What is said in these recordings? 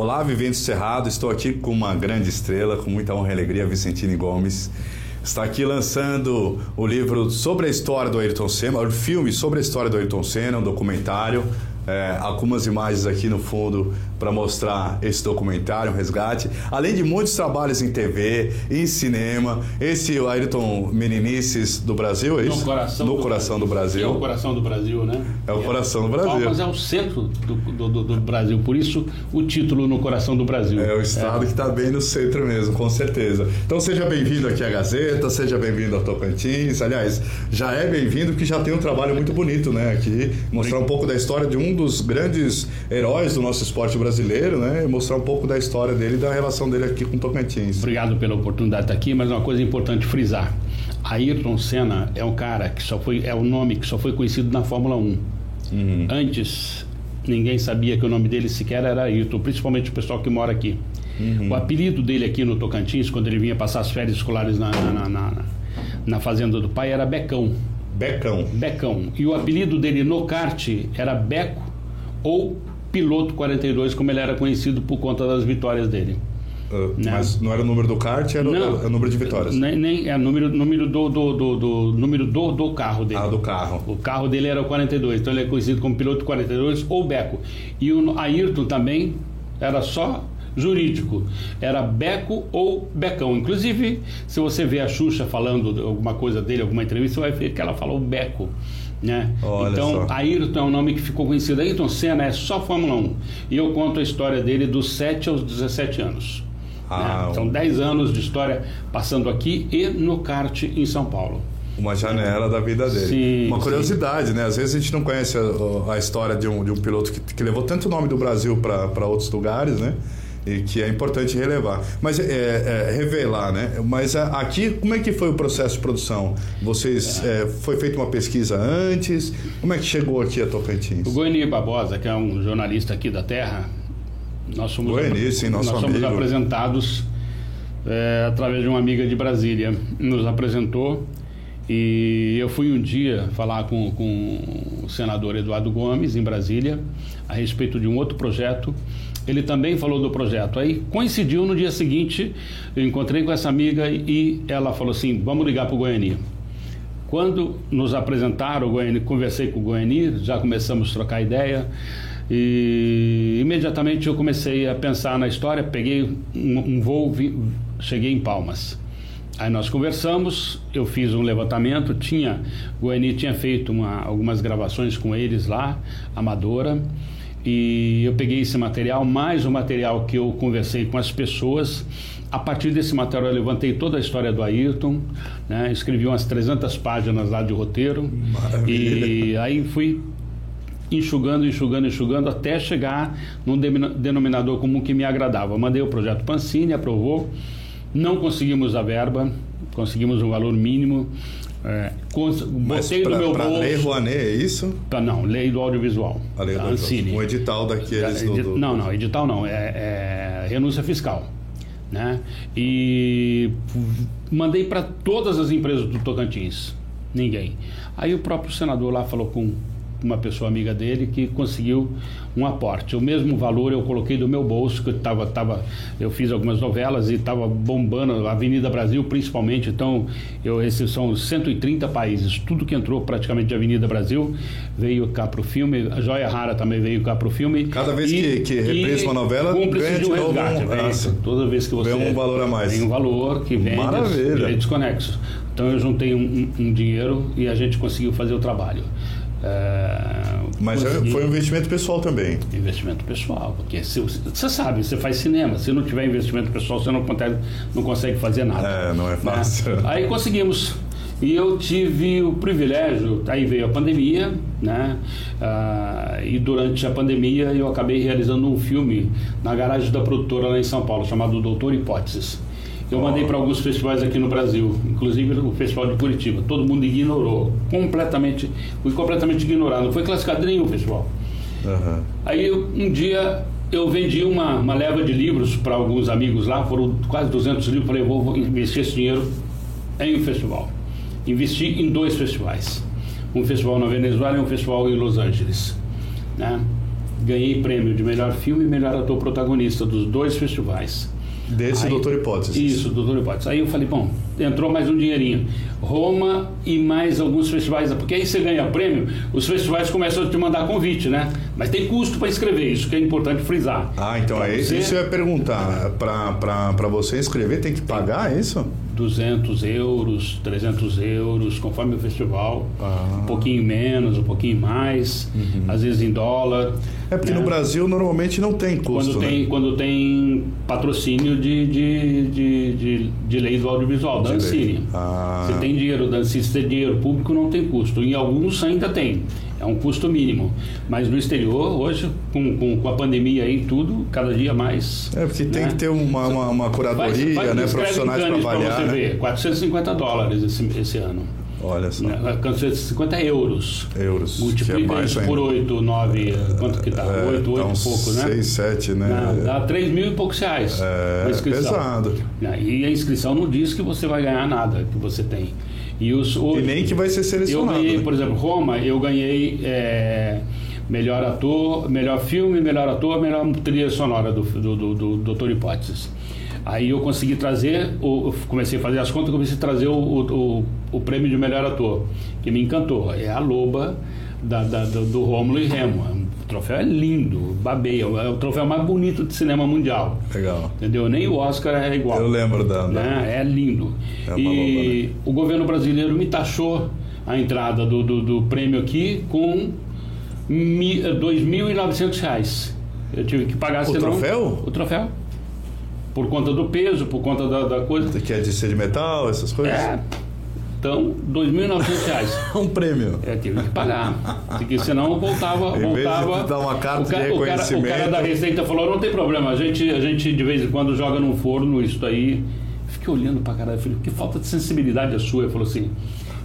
Olá, Vivente Cerrado, estou aqui com uma grande estrela, com muita honra e alegria, Vicentine Gomes. Está aqui lançando o livro sobre a história do Ayrton Senna, o filme sobre a história do Ayrton Senna, um documentário é, algumas imagens aqui no fundo para mostrar esse documentário, um resgate, além de muitos trabalhos em TV, em cinema. Esse Ayrton Meninices do Brasil, é isso? No coração, no do, coração do Brasil. É o coração do Brasil, né? É o coração do Brasil. Palmas é o centro do, do, do, Brasil, por isso o título No Coração do Brasil. É o estado é. que está bem no centro mesmo, com certeza. Então seja bem-vindo aqui à Gazeta, seja bem-vindo ao Tocantins. Aliás, já é bem-vindo que já tem um trabalho muito bonito, né? Aqui, mostrar um pouco da história de um dos grandes heróis do nosso esporte brasileiro, né? E mostrar um pouco da história dele e da relação dele aqui com o Tocantins. Obrigado pela oportunidade de estar aqui, mas uma coisa importante frisar. Ayrton Senna é um cara que só foi é o um nome que só foi conhecido na Fórmula 1. Uhum. Antes ninguém sabia que o nome dele sequer era Ayrton, principalmente o pessoal que mora aqui. Uhum. O apelido dele aqui no Tocantins, quando ele vinha passar as férias escolares na, na, na, na fazenda do pai, era Becão. Becão. Becão. E o apelido dele no kart era Beco ou Piloto 42, como ele era conhecido por conta das vitórias dele. Uh, né? Mas não era o número do kart, era, não, o, era o número de vitórias. Nem, nem é o número, número do, do, do, do, número do, do carro dele. Ah, do carro. O carro dele era o 42, então ele é conhecido como piloto 42 ou Beco. E o Ayrton também era só jurídico. Era Beco ou Becão. Inclusive, se você vê a Xuxa falando alguma coisa dele, alguma entrevista, você vai ver que ela falou Beco. Né? então, só. Ayrton é um nome que ficou conhecido. Ayrton Senna é só Fórmula 1. E eu conto a história dele dos 7 aos 17 anos. Ah, né? São 10 anos de história passando aqui e no kart em São Paulo uma janela da vida dele. Sim, uma curiosidade, sim. né? Às vezes a gente não conhece a, a história de um, de um piloto que, que levou tanto nome do Brasil para outros lugares, né? E que é importante relevar. Mas é, é, revelar, né? Mas aqui, como é que foi o processo de produção? Vocês é, foi feita uma pesquisa antes? Como é que chegou aqui a Tocantins? O Goiânia Barbosa, que é um jornalista aqui da Terra, nós somos, Goiânia, sim, nós somos apresentados é, através de uma amiga de Brasília. Nos apresentou e eu fui um dia falar com, com o senador Eduardo Gomes, em Brasília, a respeito de um outro projeto ele também falou do projeto. Aí coincidiu no dia seguinte, eu encontrei com essa amiga e ela falou assim: vamos ligar para o Goiânia. Quando nos apresentaram o Goiânia, conversei com o Goiânia, já começamos a trocar ideia e imediatamente eu comecei a pensar na história, peguei um, um voo, vi, cheguei em Palmas. Aí nós conversamos, eu fiz um levantamento, tinha, Goiânia tinha feito uma, algumas gravações com eles lá, amadora, e eu peguei esse material, mais o material que eu conversei com as pessoas. A partir desse material, eu levantei toda a história do Ayrton, né? escrevi umas 300 páginas lá de roteiro. Maravilha. E aí fui enxugando, enxugando, enxugando, até chegar num denominador comum que me agradava. mandei o projeto Pancini, aprovou. Não conseguimos a verba, conseguimos um valor mínimo. É, botei pra, no meu bolso. Lei Rouanet, é isso? Pra, não, lei do audiovisual. A lei do audiovisual. Um edital daqueles. do, do, não, não, edital não, é, é renúncia fiscal. Né? E mandei para todas as empresas do Tocantins. Ninguém. Aí o próprio senador lá falou com uma pessoa amiga dele que conseguiu um aporte. O mesmo valor eu coloquei do meu bolso, que eu tava, tava, eu fiz algumas novelas e estava bombando a Avenida Brasil principalmente, então eu recebi são 130 países, tudo que entrou praticamente de Avenida Brasil veio cá para o filme, a Joia Rara também veio cá para o filme. Cada vez e, que, que uma novela, ganha de, um resgate, um, vem, toda vez que você vem um valor a mais. Tem um valor que vem direitos conexos. Então eu juntei um, um, um dinheiro e a gente conseguiu fazer o trabalho. É, Mas foi um investimento pessoal também. Investimento pessoal, porque se, você sabe, você faz cinema, se não tiver investimento pessoal, você não consegue, não consegue fazer nada. É, não é né? fácil. Né? Aí conseguimos. E eu tive o privilégio, aí veio a pandemia, né? Ah, e durante a pandemia eu acabei realizando um filme na garagem da produtora lá em São Paulo, chamado Doutor Hipóteses. Eu mandei para alguns festivais aqui no Brasil, inclusive o Festival de Curitiba. Todo mundo ignorou, completamente, fui completamente ignorado. Não foi classificado nenhum festival. Uhum. Aí um dia eu vendi uma, uma leva de livros para alguns amigos lá, foram quase 200 livros. Falei, vou, vou investir esse dinheiro em um festival. Investi em dois festivais: um festival na Venezuela e um festival em Los Angeles. Né? ganhei prêmio de melhor filme e melhor ator protagonista dos dois festivais. Desse Aí- Doutor Hipótese. Isso, Doutor Hipótese. Aí eu falei, bom, entrou mais um dinheirinho. Roma e mais alguns festivais, porque aí você ganha prêmio, os festivais começam a te mandar convite, né? Mas tem custo para inscrever, isso que é importante frisar. Ah, então é você, isso eu ia perguntar. Para você inscrever, tem que pagar é isso? 200 euros, 300 euros, conforme o festival. Ah. Uhum. Um pouquinho menos, um pouquinho mais, às vezes em dólar. É porque né? no Brasil normalmente não tem custo, quando né? tem, quando tem patrocínio de, de, de, de, de lei do audiovisual, da. Ancine. Ah. Se tem dinheiro, da- se tem dinheiro público, não tem custo. Em alguns ainda tem. É um custo mínimo. Mas no exterior, hoje, com, com, com a pandemia aí e tudo, cada dia mais. É, porque tem né? que ter uma, uma, uma curadoria, né? Profissionais para avaliar. você né? ver. 450 dólares esse, esse ano. Olha só. Né? 450 euros. Euros. é Multiplica mais isso ainda. por 8, 9, quanto que dá? É, 8, 8 dá e pouco, né? 6, 7, né? Dá, dá 3 mil e poucos reais. É, inscrição. pesado. E a inscrição não diz que você vai ganhar nada que você tem. E, os, E hoje, nem que vai ser eu selecionado. ganhei, né? por exemplo, Roma, eu ganhei é, melhor ator, melhor filme, melhor ator, melhor trilha sonora do, do, do, do Doutor Hipóteses. Aí eu consegui trazer, o, comecei a fazer as contas, comecei a trazer o, o, o, prêmio de melhor ator, que me encantou. É a Loba da, da- do, do Rômulo e Remo. O troféu é lindo, babeia, é o troféu mais bonito de cinema mundial. Legal. Entendeu? Nem o Oscar é igual. Eu lembro da. Né? É lindo. É uma e loba, o governo brasileiro me taxou a entrada do, do, do prêmio aqui com eh, 2.900 reais. Eu tive que pagar O senão- troféu? O troféu. Por conta do peso, por conta da, da coisa. Que é de ser de metal, essas coisas? É. Então, 2.900 reais. um prêmio. É, tive que pagar. Porque senão voltava. Em vez de voltava dar uma carta o ca- de o cara, o reconhecimento. cara da Receita falou: não tem problema, a gente, a gente de vez em quando joga no forno isso daí. Fiquei olhando pra caralho, falei: que falta de sensibilidade a sua. Ele falou assim: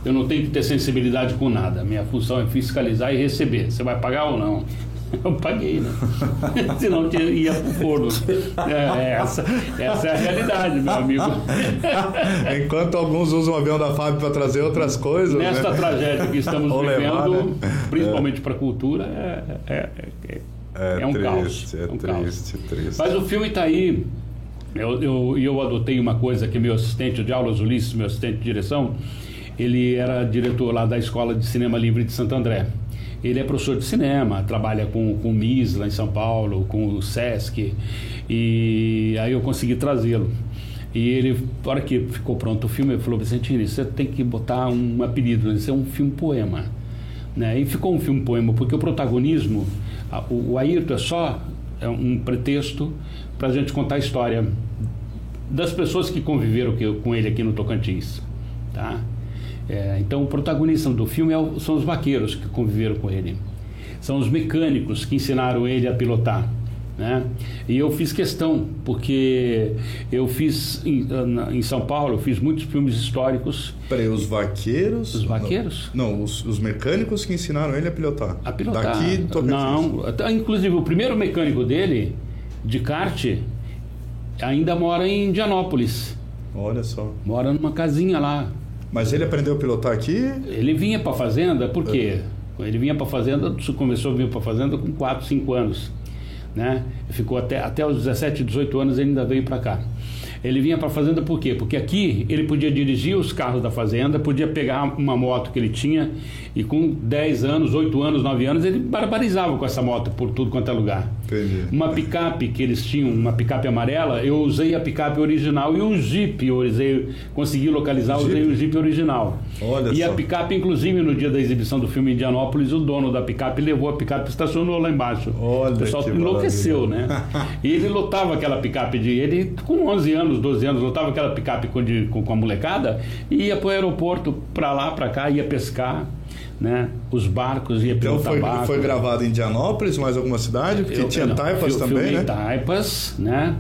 eu não tenho que ter sensibilidade com nada, minha função é fiscalizar e receber. Você vai pagar ou não? Eu paguei, né? Senão tinha- ia pro forno. É, essa, essa é a realidade, meu amigo. Enquanto alguns usam o avião da FAB para trazer outras coisas. Nesta né? tragédia que estamos Ou levar, vivendo, né? principalmente para a cultura, é, é, é, É, é um triste, caos. é um triste, caos. triste. Mas o filme está aí. Eu, eu, eu adotei uma coisa que meu assistente de aulas, Ulisses, meu assistente de direção, ele era diretor lá da Escola de Cinema Livre de Santo André. Ele é professor de cinema, trabalha com, com o MIS lá em São Paulo, com o SESC, e aí eu consegui trazê-lo. E ele, na hora que ficou pronto o filme, ele falou, Vicentini, você tem que botar um apelido, né? isso é um filme-poema. Né? E ficou um filme-poema, porque o protagonismo, a- o, o Ayrton é só é um pretexto para a gente contar a história das pessoas que conviveram que- com ele aqui no Tocantins. Tá? É, então, o protagonista do filme é são os vaqueiros que conviveram com ele. São os mecânicos que ensinaram ele a pilotar. Né? E eu fiz questão, porque eu fiz em, em São Paulo, eu fiz muitos filmes históricos Peraí, os vaqueiros. Os vaqueiros? Não, não, os, os mecânicos que ensinaram ele a pilotar. a pilotar. Daqui. Não, até- inclusive o primeiro mecânico dele, de kart, ainda mora em Indianópolis. Olha só. Mora numa casinha lá. Mas ele aprendeu a pilotar aqui? Ele vinha para fazenda, por quê? Ele vinha para fazenda, começou a vir para fazenda com 4, 5 anos. Né? Ficou até, até os 17, 18 anos ele ainda veio para cá. Ele vinha para a fazenda por quê? Porque aqui ele podia dirigir os carros da fazenda, podia pegar uma moto que ele tinha e com 10 anos, 8 anos, 9 anos ele barbarizava com essa moto por tudo quanto é lugar. Entendi. Uma picape que eles tinham, uma picape amarela, eu usei a picape original e o Jeep, eu usei, consegui localizar, Jeep? usei o Jeep original. Olha e só. a picape, inclusive, no dia da exibição do filme Indianópolis, o dono da picape levou a picape e estacionou lá embaixo. Olha o pessoal que enlouqueceu, né? maravilha. E ele lotava aquela picape de. Ele, com 11 anos, 12 anos, lotava aquela picape com, de- com, com a molecada e ia para o aeroporto, para lá, para cá, ia pescar, né? Os barcos, ia Então foi, barco. foi gravado em Indianópolis, mais alguma cidade? Porque Eu- tinha não, Taipas eu também, né? Taipas, né?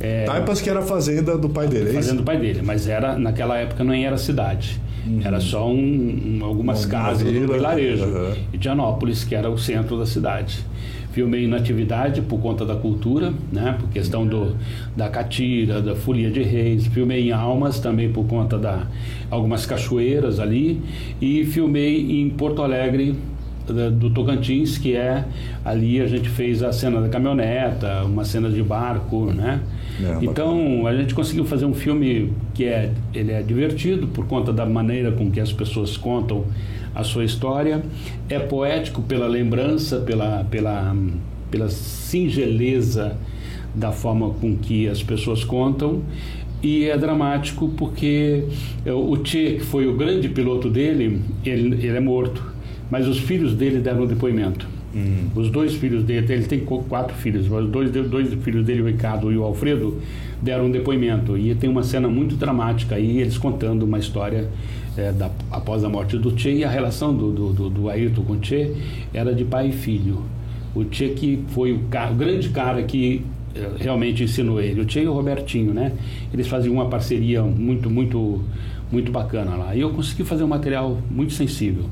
É, Taipas que era a fazenda do pai dele, é fazendo isso? o pai dele, mas era naquela época não era cidade. Era só um- um- algumas Uma- uma casas do vila, vilarejo. E Dianópolis, que era o centro da cidade. Filmei Natividade por conta da cultura, né? por questão do, da catira, da folia de reis. Filmei em Almas também por conta da algumas cachoeiras ali. E filmei em Porto Alegre do Tocantins, que é ali a gente fez a cena da caminhoneta, uma cena de barco, né? É, então a gente conseguiu fazer um filme que é ele é divertido por conta da maneira com que as pessoas contam a sua história, é poético pela lembrança, pela pela pela singeleza da forma com que as pessoas contam. E é dramático porque é, o Che, que foi o grande piloto dele, ele, ele é morto, mas os filhos dele deram depoimento. Hum. Os dois filhos dele, ele tem quatro filhos, mas dois, dois filhos dele, o Ricardo e o Alfredo, deram um depoimento. E tem uma cena muito dramática aí, eles contando uma história é, da, após a morte do Che e a relação do, do, do, do Ayrton com o Che era de pai e filho. O Che que foi o, o grande cara que realmente ensinou ele. O Tchê e o Robertinho, né? Eles faziam uma parceria muito, muito, muito bacana lá. E eu consegui fazer um material muito sensível.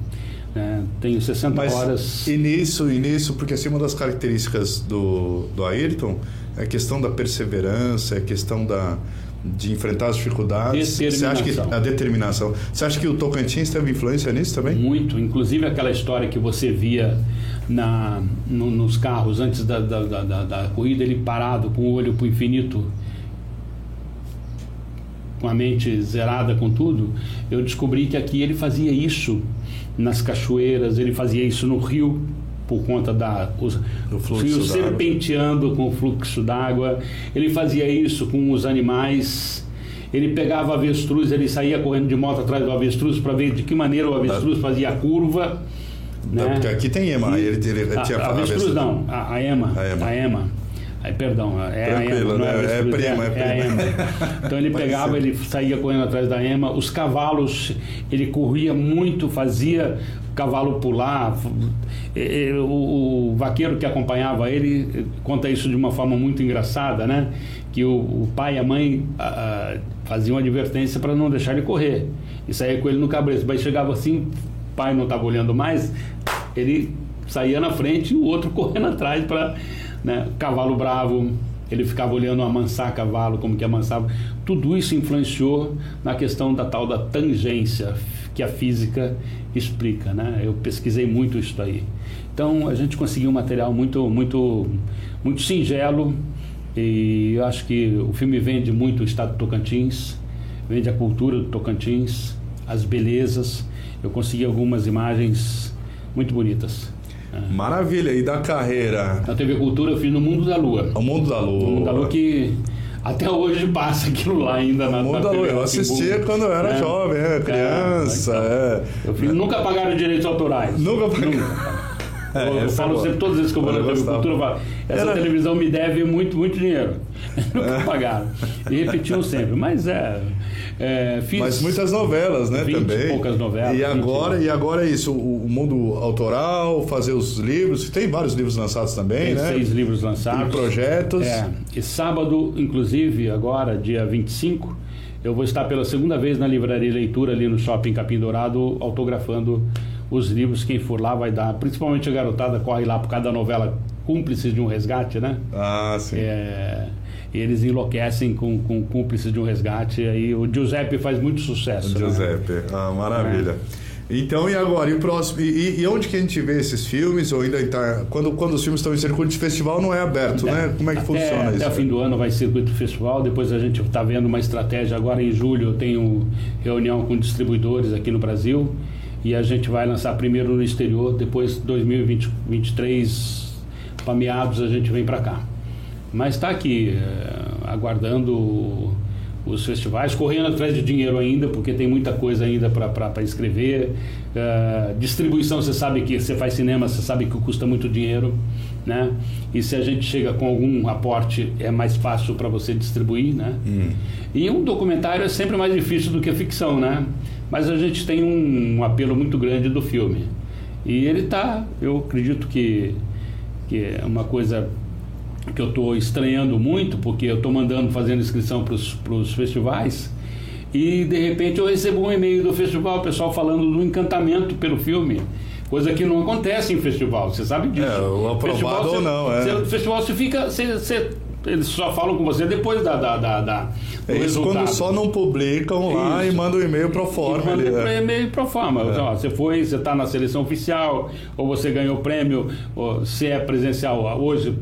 Né? Tenho 60 Mas, horas. E nisso, e nisso, porque assim, uma das características do, do Ayrton é a questão da perseverança, é a questão da, de enfrentar as dificuldades. Você acha que a determinação. Você acha que o Tocantins teve influência nisso também? Muito. Inclusive aquela história que você via na, no, nos carros antes da, da, da, da, corrida, ele parado com o olho para o infinito, com a mente zerada com tudo, eu descobri que aqui ele fazia isso nas cachoeiras, ele fazia isso no rio por conta da os rios serpenteando com o fluxo d'água, ele fazia isso com os animais ele pegava avestruz, ele saía correndo de moto atrás do avestruz para ver de que maneira o avestruz fazia a curva. Né? Porque aqui tem EMA, ele, ele, ele a, tinha a avestruz não, a, a, EMA, a EMA. A EMA. Aí, perdão, é Tranquilo, a EMA, não é, né? é, prima, é, é, a EMA. Então ele pegava, ele saía correndo atrás da EMA, os cavalos, ele corria muito, fazia cavalo pular. O, o, vaqueiro que acompanhava ele conta isso de uma forma muito engraçada, né? Que o, o pai e a mãe a, a, faziam advertência para não deixar ele correr. E saía com ele no cabresto. Mas chegava assim, pai não estava olhando mais, ele saía na frente e o outro correndo atrás para né, cavalo bravo ele ficava olhando amansar cavalo como que amansava. Tudo isso influenciou na questão da tal da tangência que a física explica né? Eu pesquisei muito isso aí. Então a gente conseguiu um material muito muito muito singelo e eu acho que o filme vende muito o estado do Tocantins vende a cultura do Tocantins as belezas. Eu consegui algumas imagens muito bonitas. É. Maravilha. E da carreira? Na TV Cultura eu fiz no Mundo da Lua. O Mundo da Lua. O Mundo da Lua que até hoje passa aquilo lá ainda na, o Mundo na da Lua. Eu assistia quando eu era é. jovem, é, criança. É, então, eu fiz, nunca pagaram direitos autorais. Nunca pagaram. É, eu, eu falo sempre, todas as vezes que eu vou na TV Cultura, eu falo, essa Era... televisão me deve muito, muito dinheiro. Nunca é. pagaram. E repetiam sempre. Mas é. É fiz Mas muitas novelas, né? 20 também. poucas novelas. E agora, e agora é isso, o, o, mundo autoral, fazer os livros. Tem vários livros lançados também, Tem né? seis livros lançados. E projetos. É. E sábado, inclusive, agora, dia 25, eu vou estar pela segunda vez na livraria Leitura ali no Shopping Capim Dourado, autografando os livros, quem for lá vai dar. Principalmente a garotada corre lá por causa da novela Cúmplices de um Resgate, né? Ah, sim. É, eles enlouquecem com, com Cúmplices de um Resgate. Aí o Giuseppe faz muito sucesso. O né? Giuseppe, né? ah, maravilha. É. Então, e agora? E o próximo? E, e, onde que a gente vê esses filmes? Ou ainda tá, quando, quando os filmes estão em circuito de festival, não é aberto, né? Como é que até, funciona até isso? Até o fim do ano vai circuito de festival. Depois a gente está vendo uma estratégia. Agora em julho eu tenho reunião com distribuidores aqui no Brasil e a gente vai lançar primeiro no exterior, depois 2023 para meados a gente vem para cá. Mas está aqui é, aguardando os festivais, correndo atrás de dinheiro ainda, porque tem muita coisa ainda para escrever. Uh, distribuição, você sabe que você faz cinema, você sabe que custa muito dinheiro, né? E se a gente chega com algum aporte, é mais fácil para você distribuir, né? Hum. E um documentário é sempre mais difícil do que a ficção, né? Mas a gente tem um, um apelo muito grande do filme. E ele está, eu acredito que, que é uma coisa que eu estou estranhando muito, porque eu estou mandando, fazendo inscrição para os festivais, e de repente eu recebo um e-mail do festival, o pessoal falando do encantamento pelo filme. Coisa que não acontece em festival, você sabe disso. É, o aprovado festival, ou não, é. Você, festival você fica. Você, você eles só falam com você depois da, da, da, da é isso quando só não publicam lá e mandam um e-mail pro forma. E manda é. e-mail pro forma. É. Então, você foi, você está na seleção oficial, ou você ganhou prêmio, ou se é presencial hoje.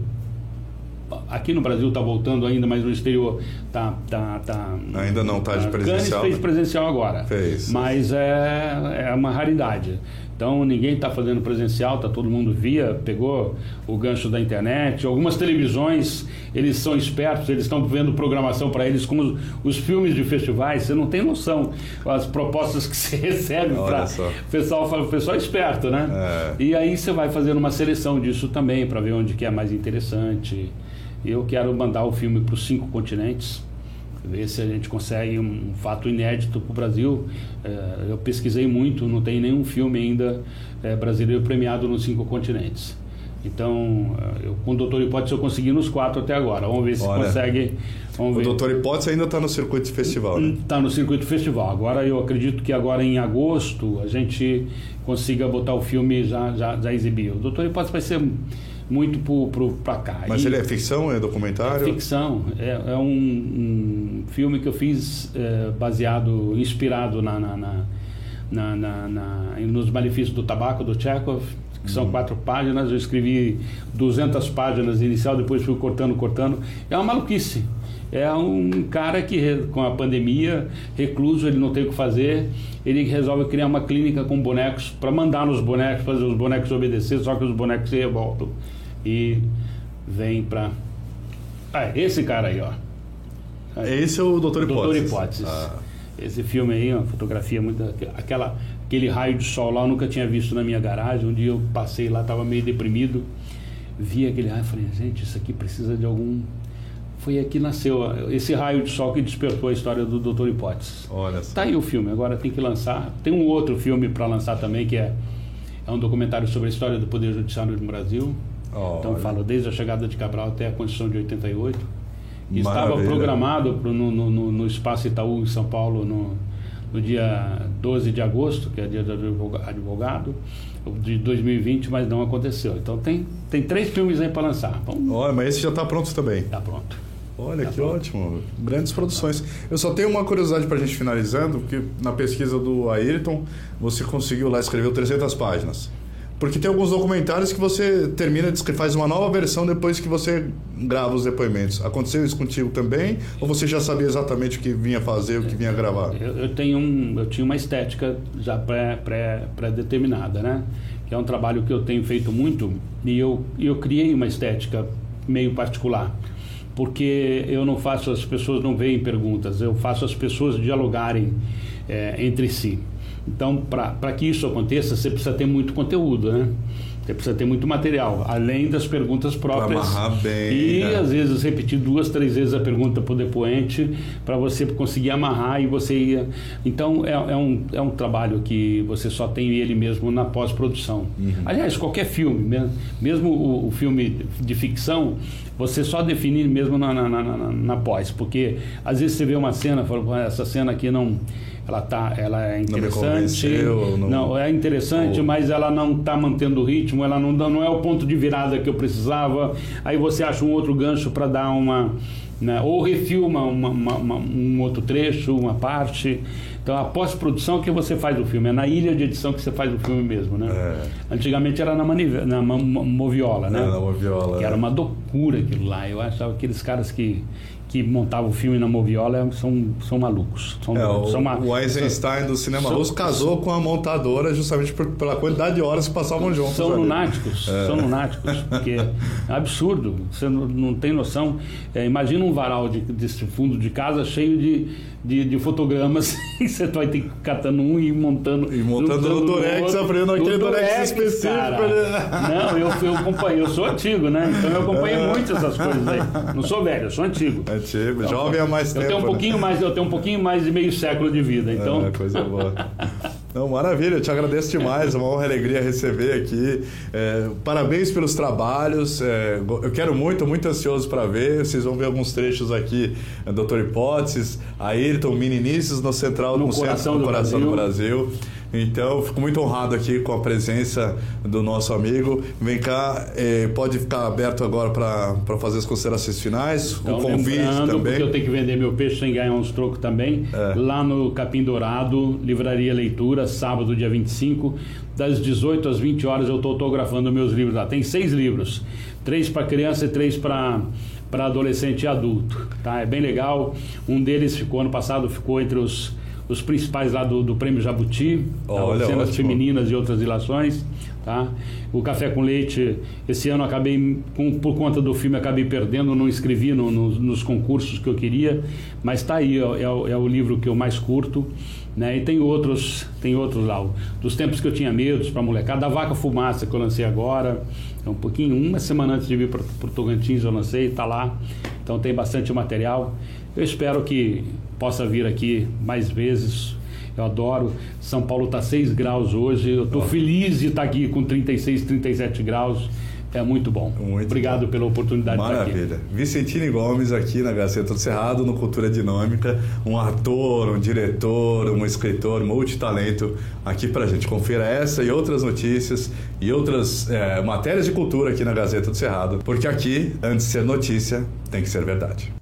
Aqui no Brasil está voltando ainda, mas no exterior tá, tá, tá ainda não está de presencial. Cannes fez né? presencial agora, fez. mas é, é uma raridade. Então ninguém está fazendo presencial, está todo mundo via, pegou o gancho da internet. Algumas televisões, eles são espertos, eles estão vendo programação para eles, como os, os, filmes de festivais, você não tem noção as propostas que você recebe para o pessoal, o pessoal é esperto, né? É. E aí você vai fazendo uma seleção disso também para ver onde que é mais interessante. Eu quero mandar o filme para os cinco continentes ver se a gente consegue um fato inédito para o Brasil. É, eu pesquisei muito, não tem nenhum filme ainda é, brasileiro premiado nos cinco continentes. Então, é, eu, com o Doutor Hipótese eu consegui nos quatro até agora. Vamos ver se Olha, consegue. Vamos o ver. Doutor Hipótese ainda está no circuito de festival, né? Está no circuito de festival. Agora eu acredito que agora em agosto a gente consiga botar o filme já, já, já exibir. O Doutor Hipótese vai ser muito para cá. Mas e ele é ficção, é documentário? É ficção. É, é um, um, filme que eu fiz é, baseado, inspirado na, na, na, na, nos malefícios do tabaco do Chekhov, que são uhum. quatro páginas. Eu escrevi 200 páginas inicial, depois fui cortando, cortando. É uma maluquice. É um cara que, com a pandemia, recluso, ele não tem o que fazer, ele resolve criar uma clínica com bonecos para mandar nos bonecos, fazer os bonecos obedecer, só que os bonecos se revoltam e vem para. Ah, esse cara aí, ó. Aí. Esse é o Doutor Hipóteses. Doutor Hipóteses. Ah. Esse filme aí, uma fotografia muito. Aquela, aquele raio de sol lá eu nunca tinha visto na minha garagem. Um dia eu passei lá, estava meio deprimido. Vi aquele raio e falei, gente, isso aqui precisa de algum. Foi aqui nasceu esse raio de sol que despertou a história do Doutor Hipóteses. Olha só. Tá aí o filme, agora tem que lançar. Tem um outro filme para lançar também, que é, é um documentário sobre a história do Poder Judiciário no Brasil. Oh, então, falo desde a chegada de Cabral até a Constituição de 88. E estava programado pro, no, no, no, Espaço Itaú, em São Paulo, no, no dia 12 de agosto, que é dia do advogado, de 2020, mas não aconteceu. Então, tem, tem três filmes aí para lançar. Vamos... Olha, mas esse já está pronto também? Está pronto. Olha, tá que pronto. ótimo. Grandes produções. Eu só tenho uma curiosidade para a gente finalizando, porque na pesquisa do Ayrton, você conseguiu lá, escreveu 300 páginas. Porque tem alguns documentários que você termina, faz uma nova versão depois que você grava os depoimentos. Aconteceu isso contigo também? Ou você já sabia exatamente o que vinha fazer, o que vinha gravar? Eu, eu tenho um, eu tinha uma estética já pré, pré, pré-determinada, né? Que é um trabalho que eu tenho feito muito e eu, eu criei uma estética meio particular. Porque eu não faço, as pessoas não veem perguntas, eu faço as pessoas dialogarem é, entre si. Então, para que isso aconteça, você precisa ter muito conteúdo, né? Você precisa ter muito material, além das perguntas próprias. Pra amarrar bem. E né? às vezes repetir duas, três vezes a pergunta para o depoente para você conseguir amarrar e você ia. Então é, é, um, é um trabalho que você só tem ele mesmo na pós-produção. Uhum. Aliás, qualquer filme, mesmo o, o, filme de ficção, você só define mesmo na, na, na, na, na pós, porque às vezes você vê uma cena, fala, essa cena aqui não ela tá, ela é interessante. Não, não... não é interessante, oh. mas ela não está mantendo o ritmo, ela não, não é o ponto de virada que eu precisava. Aí você acha um outro gancho para dar uma. Né, ou refilma uma, uma, uma, um outro trecho, uma parte. Então a pós-produção que você faz o filme, é na ilha de edição que você faz o filme mesmo, né? É. Antigamente era na, manive, na moviola, né? É, na moviola. Que era uma loucura aquilo lá. Eu achava aqueles caras que que montavam o filme na Moviola são, são malucos. São, é, o, são o Eisenstein do cinema são, russo casou com a montadora justamente por, pela quantidade de horas que passavam juntos. São lunáticos, é. são lunáticos, porque é absurdo, você não, não tem noção. É, imagina um varal de, desse fundo de casa cheio de, de, de fotogramas e você vai ter que catando um e montando. E montando no Durex, aprendendo aquele Durex, específico. Não, eu, eu acompanho, eu sou antigo, né? Então eu acompanho é. muito essas coisas aí. Não sou velho, eu sou antigo. É antigo, jovem há mais eu tempo. Tenho um pouquinho né? mais, eu tenho um pouquinho mais de meio século de vida, então. É, coisa boa. Não, maravilha, eu te agradeço demais, uma honra e alegria receber aqui. É, parabéns pelos trabalhos, é, eu quero muito, muito ansioso para ver. Vocês vão ver alguns trechos aqui, é, Doutor Hipóteses, Ayrton, Mini Inícios no Central, no, no coração, centro, do, coração Brasil. do Brasil. Então, fico muito honrado aqui com a presença do nosso amigo. Vem cá, eh, pode ficar aberto agora para fazer as considerações finais, então, o convite também. Porque eu tenho que vender meu peixe sem ganhar uns trocos também. É. Lá no Capim Dourado, Livraria Leitura, sábado, dia 25, das 18 às 20 horas, eu estou autografando meus livros lá. Tem seis livros: três para criança e três para para adolescente e adulto, tá? É bem legal. Um deles ficou ano passado ficou entre os os principais lá do, do Prêmio Jabuti, Olha, cenas ótimo. femininas e outras ilações, tá? O Café com Leite, esse ano acabei, com, por conta do filme, acabei perdendo, não escrevi no, no, nos concursos que eu queria, mas está aí, é, é, é, o livro que eu mais curto, né? E tem outros, tem outros lá, dos tempos que eu tinha medos para molecada, da Vaca Fumaça que eu lancei agora, é um pouquinho, uma semana antes de vir para o Tocantins eu lancei, está lá, então tem bastante material. Eu espero que possa vir aqui mais vezes. Eu adoro. São Paulo está 6 graus hoje. Eu estou feliz de estar tá aqui com 36, 37 graus. É muito bom. Muito Obrigado bom. pela oportunidade Maravilha. de estar aqui. Vicentini Gomes aqui na Gazeta do Cerrado, no Cultura Dinâmica, um ator, um diretor, um escritor multitalento aqui pra gente. Confira essa e outras notícias e outras é, matérias de cultura aqui na Gazeta do Cerrado, porque aqui, antes de ser notícia, tem que ser verdade.